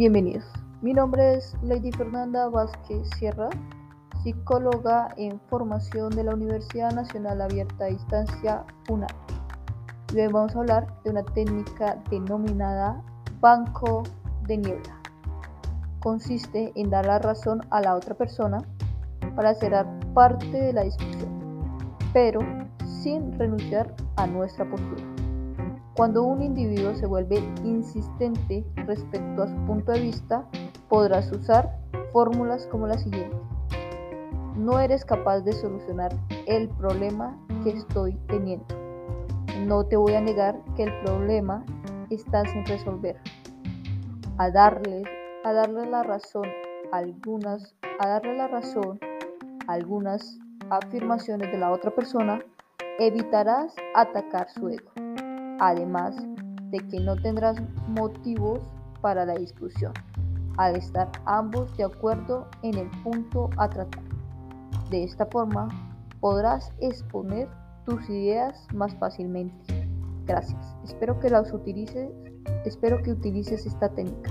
Bienvenidos. Mi nombre es Lady Fernanda Vázquez Sierra, psicóloga en formación de la Universidad Nacional Abierta a Distancia UNA. hoy vamos a hablar de una técnica denominada banco de niebla. Consiste en dar la razón a la otra persona para ser parte de la discusión, pero sin renunciar a nuestra postura. Cuando un individuo se vuelve insistente respecto a su punto de vista, podrás usar fórmulas como la siguiente. No eres capaz de solucionar el problema que estoy teniendo. No te voy a negar que el problema está sin resolver. A darle, a la razón algunas, a darle la razón a algunas afirmaciones de la otra persona, evitarás atacar su ego además de que no tendrás motivos para la discusión, al estar ambos de acuerdo en el punto a tratar. De esta forma podrás exponer tus ideas más fácilmente. Gracias. Espero que las utilices, espero que utilices esta técnica.